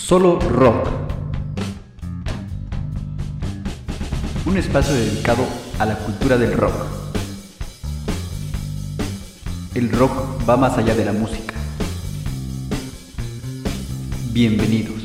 Solo Rock. Un espacio dedicado a la cultura del rock. El rock va más allá de la música. Bienvenidos.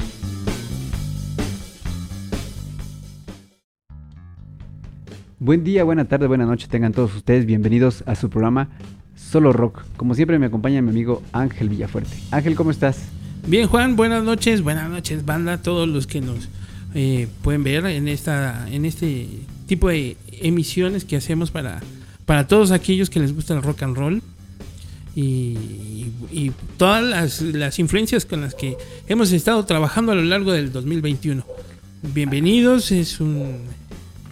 Buen día, buena tarde, buena noche, tengan todos ustedes bienvenidos a su programa Solo Rock. Como siempre me acompaña mi amigo Ángel Villafuerte. Ángel, ¿cómo estás? Bien, Juan, buenas noches, buenas noches, banda, todos los que nos eh, pueden ver en esta, en este tipo de emisiones que hacemos para, para todos aquellos que les gusta el rock and roll y, y todas las, las, influencias con las que hemos estado trabajando a lo largo del 2021. Bienvenidos, es un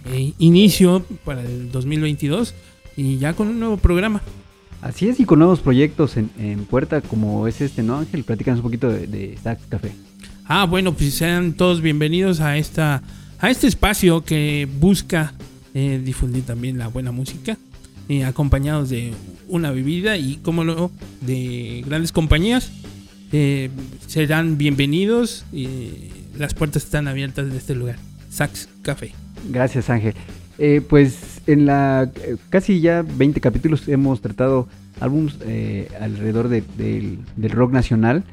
eh, inicio para el 2022 y ya con un nuevo programa. Así es, y con nuevos proyectos en, en puerta como es este, ¿no, Ángel? Platícanos un poquito de, de Sax Café. Ah, bueno, pues sean todos bienvenidos a esta a este espacio que busca eh, difundir también la buena música, eh, acompañados de una bebida y, como no, de grandes compañías. Eh, serán bienvenidos y las puertas están abiertas de este lugar, Sax Café. Gracias, Ángel. Pues en la eh, casi ya 20 capítulos hemos tratado álbumes eh, alrededor de, de, del rock nacional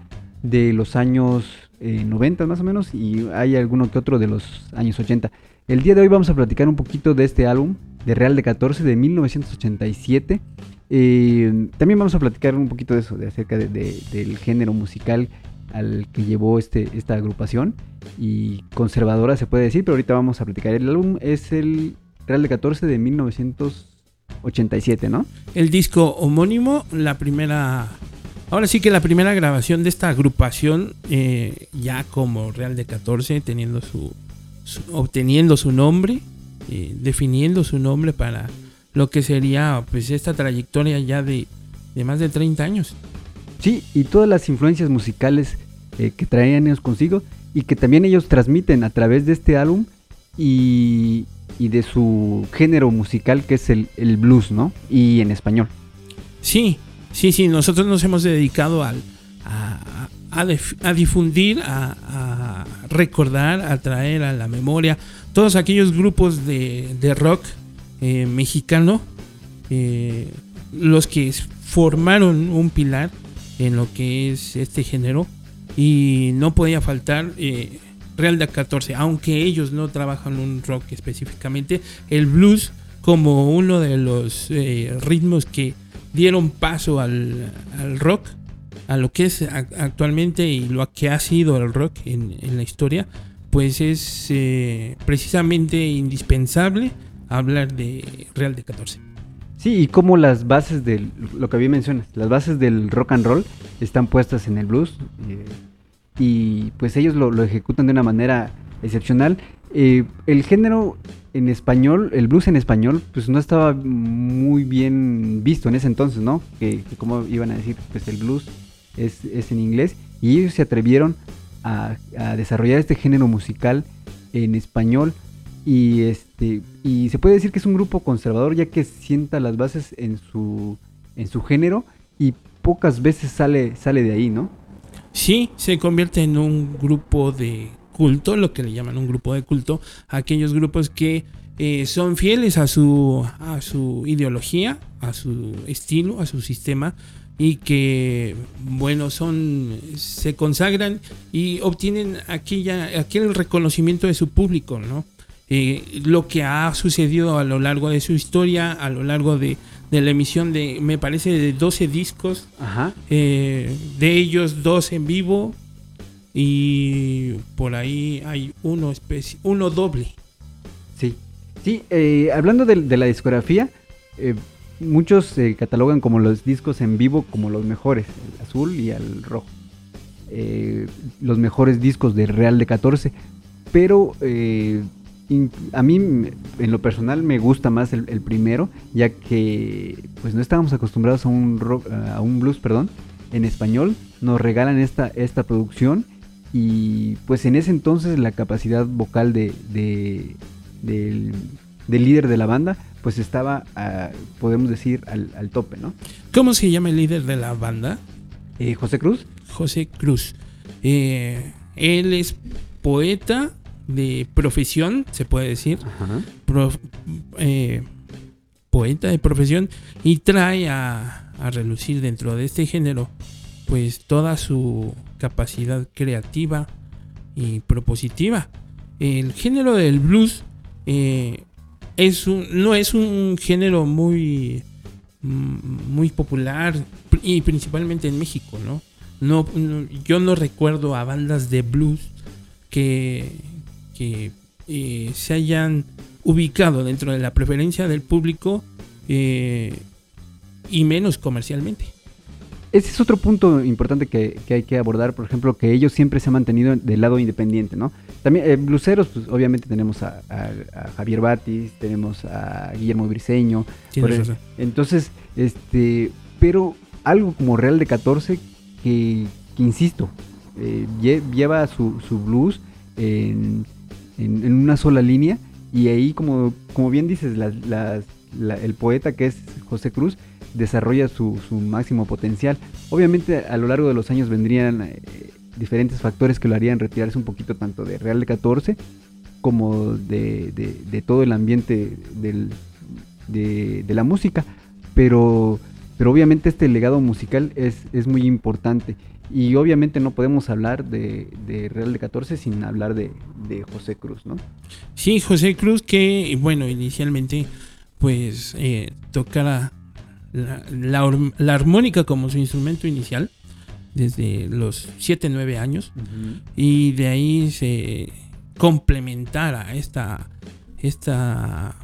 de los años 90 más o menos y hay alguno que otro de los años 80. El día de hoy vamos a platicar un poquito de este álbum de Real de 14 de 1987. también vamos a platicar un poquito de eso, de acerca de, del género musical al que llevó este, esta agrupación y conservadora se puede decir, pero ahorita vamos a platicar. El álbum es el Real de 14 de 1987, ¿no? El disco homónimo, la primera... Ahora sí que la primera grabación de esta agrupación, eh, ya como Real de 14, teniendo su, su obteniendo su nombre, eh, definiendo su nombre para lo que sería pues esta trayectoria ya de, de más de 30 años. Sí, y todas las influencias musicales eh, que traían ellos consigo y que también ellos transmiten a través de este álbum y, y de su género musical que es el, el, blues, ¿no? Y en español. Sí, sí, sí, nosotros nos hemos dedicado al, a, a, difundir, a, a, recordar, a traer a la memoria todos aquellos grupos de, de rock eh, mexicano, eh, los que formaron un pilar en lo que es este género y no podía faltar eh, Real de 14, aunque ellos no trabajan un rock específicamente, el blues como uno de los eh, ritmos que dieron paso al, al, rock, a lo que es actualmente y lo que ha sido el rock en, en la historia, pues es eh, precisamente indispensable hablar de Real de 14. Sí, y como las bases del, lo que bien mencionas, las bases del rock and roll están puestas en el blues eh, y pues ellos lo, lo, ejecutan de una manera excepcional. Eh, el género en español, el blues en español, pues no estaba muy bien visto en ese entonces, ¿no? Que, que como iban a decir, pues el blues es, es en inglés y ellos se atrevieron a, desarrollar este género musical en español y este y se puede decir que es un grupo conservador ya que sienta las bases en su en su género y pocas veces sale sale de ahí, ¿no? Sí, se convierte en un grupo de culto, lo que le llaman un grupo de culto, aquellos grupos que eh, son fieles a su a su ideología, a su estilo, a su sistema y que bueno son se consagran y obtienen aquella aquel reconocimiento de su público, ¿no? eh, lo que ha sucedido a lo largo de su historia, a lo largo de, de la emisión de, me parece, de 12 discos, eh, de ellos dos en vivo y por ahí hay uno, uno doble. Sí, sí, eh, hablando de, de, la discografía, eh, muchos catalogan como los discos en vivo como los mejores, el azul y el rojo. los mejores discos de Real de 14, pero a mí en lo personal me gusta más el, el, primero, ya que pues no estábamos acostumbrados a un rock, a un blues, perdón, en español. Nos regalan esta, esta producción y pues en ese entonces la capacidad vocal de, de del, del, líder de la banda pues estaba, a, podemos decir, al, al, tope, ¿no? ¿Cómo se llama el líder de la banda? Eh, José Cruz. José Cruz. Eh, él es poeta de profesión, se puede decir. Eh, poeta de profesión y trae a, a relucir dentro de este género pues toda su capacidad creativa y propositiva. El género del blues eh, es un, no es un género muy, mm, muy popular y principalmente en México, ¿no? No, yo no recuerdo a bandas de blues que, que eh, se hayan ubicado dentro de la preferencia del público eh, y menos comercialmente. Ese es otro punto importante que, hay que abordar, por ejemplo, que ellos siempre se han mantenido del lado independiente, ¿no? También, eh, bluseros, pues obviamente tenemos a, Javier Batis, tenemos a Guillermo Briseño. entonces, este, pero algo como Real de 14 que, insisto, eh, lleva su, blues en, una sola línea y ahí, como, como bien dices, el poeta que es José Cruz, desarrolla su, máximo potencial. Obviamente a lo largo de los años vendrían eh, diferentes factores que lo harían retirarse un poquito tanto de Real de 14 como de, todo el ambiente de, la música. Pero, pero obviamente este legado musical es, es muy importante. Y obviamente no podemos hablar de, Real de 14 sin hablar de, José Cruz, ¿no? Sí, José Cruz que, bueno, inicialmente pues eh, tocara la, armónica como su instrumento inicial desde los 7, 9 años y de ahí se complementara esta, esta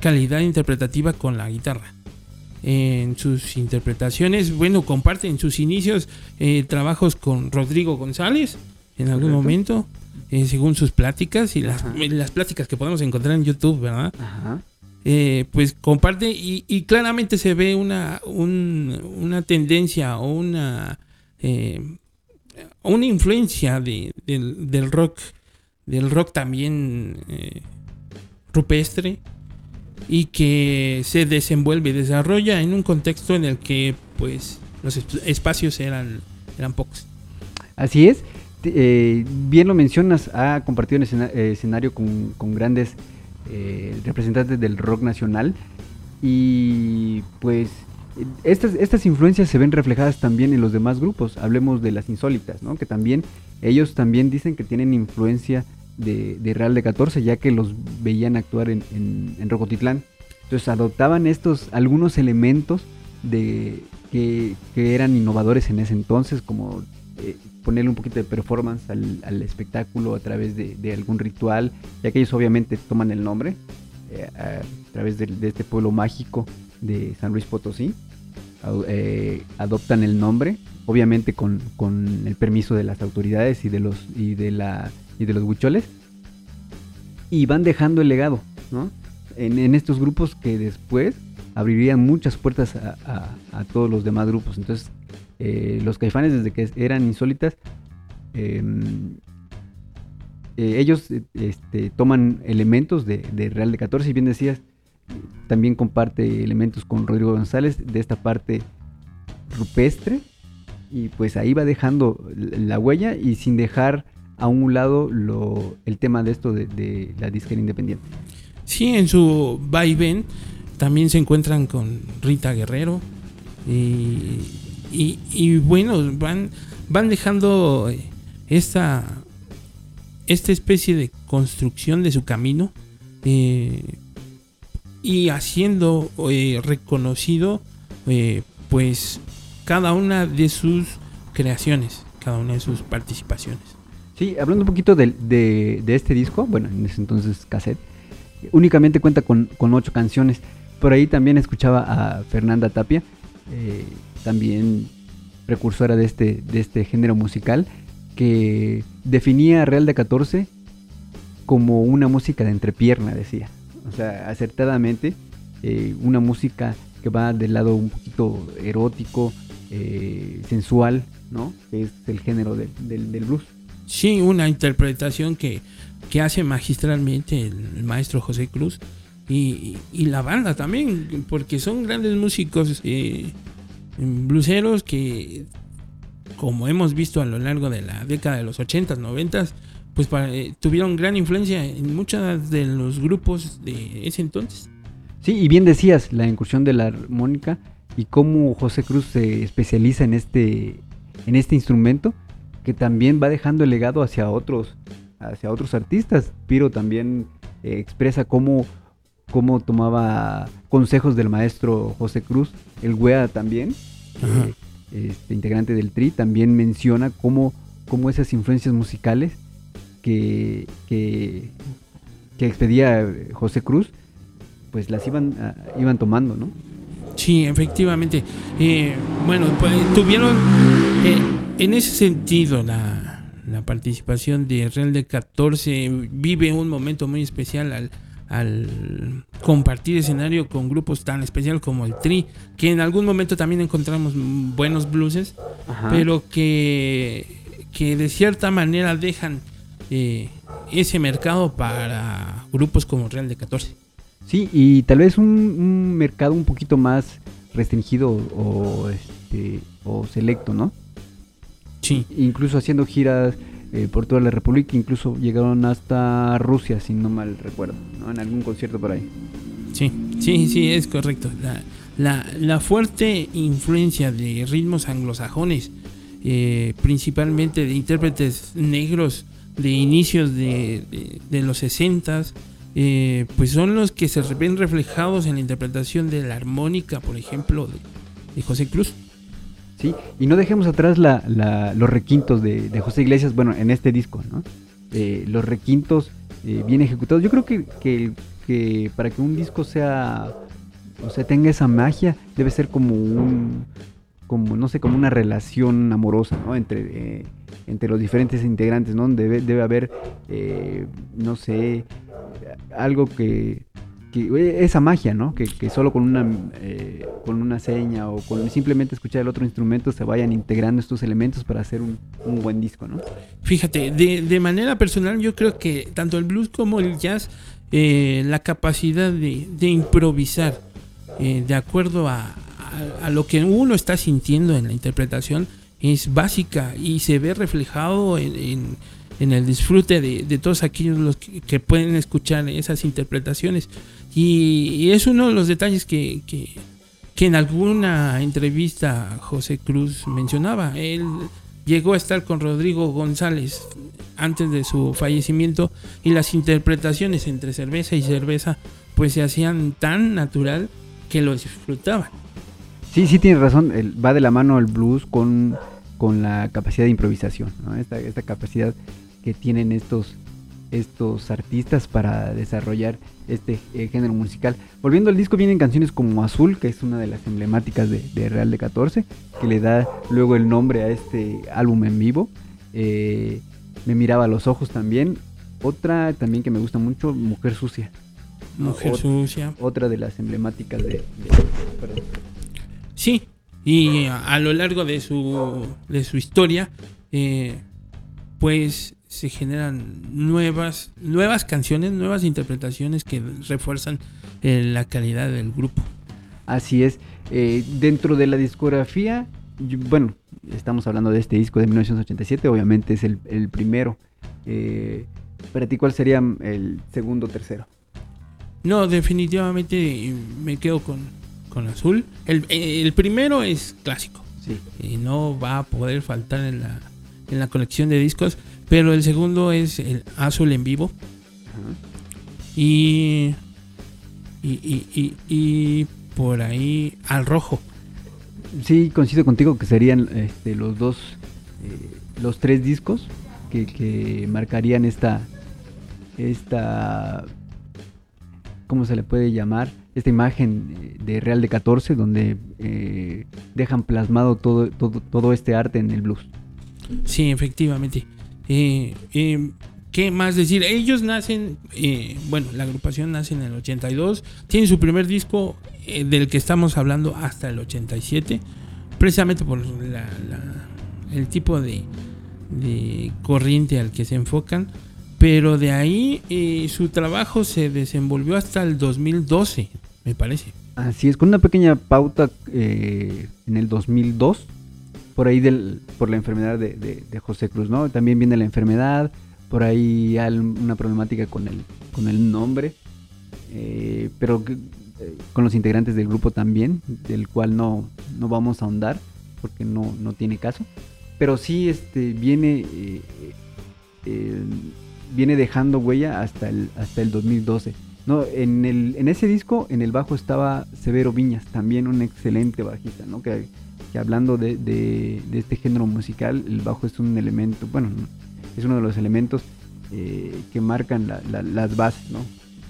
calidad interpretativa con la guitarra. En sus interpretaciones, bueno, comparte en sus inicios eh, trabajos con Rodrigo González en algún momento, eh, según sus pláticas y las, las, pláticas que podemos encontrar en YouTube, ¿verdad? Ajá. Eh, pues comparte y, claramente se ve una, una tendencia o una, una influencia del, rock, del rock también rupestre y que se desenvuelve y desarrolla en un contexto en el que pues los espacios eran, eran pocos. Así es, bien lo mencionas, ha compartido un escenario con, con grandes eh, representantes del rock nacional. Y pues estas, estas influencias se ven reflejadas también en los demás grupos. Hablemos de las insólitas, ¿no? Que también ellos también dicen que tienen influencia de, Real de 14, ya que los veían actuar en, en, Rocotitlán. Entonces adoptaban estos algunos elementos de que, eran innovadores en ese entonces, como eh, ponerle un poquito de performance al, espectáculo a través de, algún ritual, ya que ellos obviamente toman el nombre eh, a, través de, este pueblo mágico de San Luis Potosí, eh, adoptan el nombre, obviamente con, el permiso de las autoridades y de los, y de la, y de los huicholes, y van dejando el legado, En, estos grupos que después abrirían muchas puertas a, todos los demás grupos. Entonces, eh, los caifanes desde que eran insólitas, em, eh, ellos este, toman elementos de, Real de 14 y bien decías, también comparte elementos con Rodrigo González de esta parte rupestre y pues ahí va dejando la huella y sin dejar a un lado lo, el tema de esto de, la disquera independiente. Sí, en su vaivén también se encuentran con Rita Guerrero y y, bueno, van, van dejando eh, esta, esta especie de construcción de su camino eh, y haciendo eh, reconocido pues cada una de sus creaciones, cada una de sus participaciones. Sí, hablando un poquito de, de, este disco, bueno, en ese entonces cassette, únicamente cuenta con, con, ocho canciones. Por ahí también escuchaba a Fernanda Tapia, también precursora de este, de este género musical, que definía Real de 14 como una música de entrepierna, decía. O sea, acertadamente, eh, una música que va del lado un poquito erótico, eh, sensual, ¿no? Es el género del, blues. Sí, una interpretación que, que hace magistralmente el, maestro José Cruz y, la banda también, porque son grandes músicos eh, bluseros que como hemos visto a lo largo de la década de los 80s, 90s, pues eh, tuvieron gran influencia en muchos de los grupos de ese entonces. Sí, y bien decías, la incursión de la armónica y cómo José Cruz se especializa en este, en este instrumento, que también va dejando el legado hacia otros, hacia otros artistas. Piro también eh, expresa cómo, cómo, tomaba consejos del maestro José Cruz. El Wea también, eh, este, integrante del Tri, también menciona cómo, cómo esas influencias musicales que, que, que expedía José Cruz, pues las iban, ah, iban tomando, ¿no? Sí, efectivamente. Eh, bueno, pues, tuvieron eh, en ese sentido la, la, participación de Real de 14 vive un momento muy especial al, al compartir escenario con grupos tan especiales como el Tri, que en algún momento también encontramos buenos blueses, pero que, que de cierta manera dejan eh, ese mercado para grupos como Real de 14. Sí, y tal vez un, mercado un poquito más restringido o, este, o selecto, ¿no? Sí. Incluso haciendo giras eh, por toda la República, incluso llegaron hasta Rusia, si no mal recuerdo, ¿no? En algún concierto por ahí. Sí, sí, sí, es correcto. La, la, fuerte influencia de ritmos anglosajones, eh, principalmente de intérpretes negros de inicios de, de, de los 60s, eh, pues son los que se ven reflejados en la interpretación de la armónica, por ejemplo, de, José Cruz. Sí, y no dejemos atrás los requintos de, José Iglesias, bueno, en este disco, ¿no? Eh, los requintos eh, bien ejecutados. Yo creo que, para que un disco sea, o sea, tenga esa magia, debe ser como un, como, no sé, como una relación amorosa, ¿no? Entre, entre los diferentes integrantes, ¿no? Debe, debe haber, no sé, algo que, esa magia, ¿no? Que, solo con una, eh, con una seña o con simplemente escuchar el otro instrumento se vayan integrando estos elementos para hacer un, buen disco, ¿no? Fíjate, de, manera personal yo creo que tanto el blues como el jazz, eh, la capacidad de, improvisar eh, de acuerdo a, lo que uno está sintiendo en la interpretación es básica y se ve reflejado en en el disfrute de, todos aquellos los que, pueden escuchar esas interpretaciones. Y, es uno de los detalles que, que, en alguna entrevista José Cruz mencionaba. Él llegó a estar con Rodrigo González antes de su fallecimiento y las interpretaciones entre cerveza y cerveza pues se hacían tan natural que lo disfrutaban. Sí, sí tienes razón, va de la mano el blues con, con la capacidad de improvisación, esta, esta capacidad que tienen estos, estos artistas para desarrollar este eh, género musical. Volviendo al disco, vienen canciones como Azul, que es una de las emblemáticas de, Real de 14, que le da luego el nombre a este álbum en vivo. Eh, me miraba a los ojos también. Otra también que me gusta mucho, Mujer Sucia. Mujer Sucia. Otra de las emblemáticas de... sí, y a, lo largo de su, de su historia, eh, pues se generan nuevas, nuevas canciones, nuevas interpretaciones que refuerzan eh, la calidad del grupo. Así es. Eh, dentro de la discografía, bueno, estamos hablando de este disco de 1987, obviamente es el, primero. Eh, para ti, ¿cuál sería el segundo o tercero? No, definitivamente me quedo con, con Azul. El, el, primero es clásico. Sí. Y no va a poder faltar en la, en la colección de discos. Pero el segundo es el azul en vivo. Y, y, y, por ahí al rojo. Sí, coincido contigo que serían este, los dos, eh, los tres discos que, marcarían esta, esta, ¿cómo se le puede llamar? Esta imagen eh, de Real de 14 donde eh, dejan plasmado todo, todo, todo este arte en el blues. Sí, efectivamente. Eh, eh, ¿Qué más decir? Ellos nacen, eh, bueno, la agrupación nace en el 82, tienen su primer disco del que estamos hablando hasta el 87, precisamente por el tipo de, corriente al que se enfocan, pero de ahí su trabajo se desenvolvió hasta el 2012, me parece. Así es, con una pequeña pauta en el 2002 por ahí del, por la enfermedad de, de, José Cruz, ¿no? También viene la enfermedad, por ahí hay una problemática con el, con el nombre, eh, pero eh, con los integrantes del grupo también, del cual no, no vamos a ahondar porque no, no tiene caso. Pero sí este, viene, eh, viene dejando huella hasta el, hasta el 2012. No, en, el, en ese disco, en el bajo estaba Severo Viñas, también un excelente bajista, ¿no? Que, hablando de, este género musical, el bajo es un elemento, bueno, es uno de los elementos que marcan las bases, ¿no?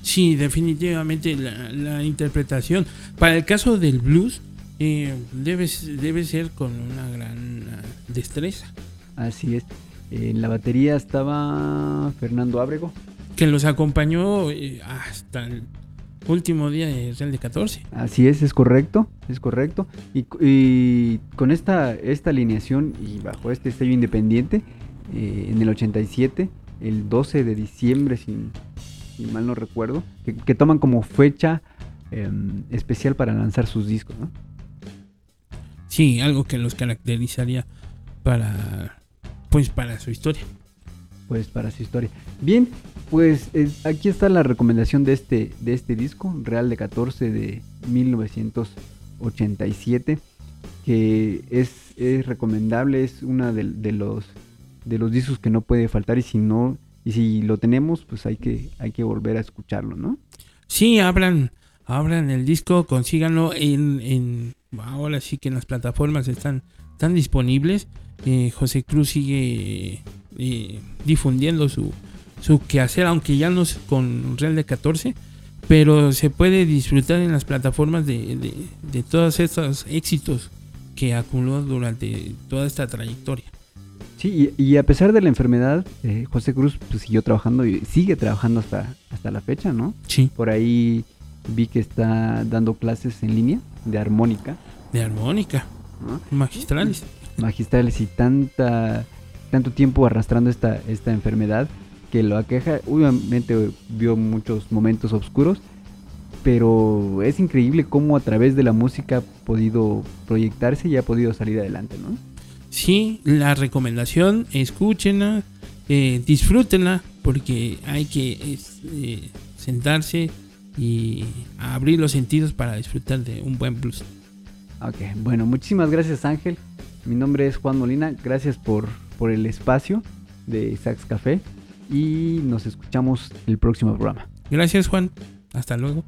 Sí, definitivamente la, interpretación. Para el caso del blues, eh, debe, debe ser con una gran ah, destreza. Así es. En la batería estaba Fernando Ábrego. Que los acompañó eh, hasta el último día de Real de 14. Así es, es correcto, es correcto. Y, con esta, esta alineación y bajo este sello independiente, eh, en el 87, el 12 de diciembre, si mal no recuerdo, que, toman como fecha em, especial para lanzar sus discos, ¿no? Sí, algo que los caracterizaría para, pues, para su historia. Pues para su historia. Bien, pues aquí está la recomendación de este, de este disco, Real de 14 de 1987, que es, es recomendable, es una de, los, de los discos que no puede faltar y si no y si lo tenemos, pues hay que, hay que volver a escucharlo, ¿no? Sí, abran, abran el disco, consíganlo en, en ahora sí que en las plataformas están, están disponibles. Eh, José Cruz sigue eh, difundiendo su, su quehacer, aunque ya no es con Real de 14, pero se puede disfrutar en las plataformas de, de, de todos estos éxitos que acumuló durante toda esta trayectoria. Sí, y, a pesar de la enfermedad, eh, José Cruz pues, siguió trabajando y sigue trabajando hasta, hasta la fecha, ¿no? Sí. Por ahí vi que está dando clases en línea de armónica. De armónica. Magistrales. Magistrales y tanta, tanto tiempo arrastrando esta, esta enfermedad que lo aqueja. Obviamente vio muchos momentos oscuros, pero es increíble cómo a través de la música ha podido proyectarse y ha podido salir adelante, ¿no? sí, la recomendación, escúchenla, eh, disfrútenla, porque hay que eh, sentarse y abrir los sentidos para disfrutar de un buen blues. Ok, bueno, muchísimas gracias Ángel. Mi nombre es Juan Molina, gracias por, por el espacio de Sax Café y nos escuchamos el próximo programa. Gracias Juan, hasta luego.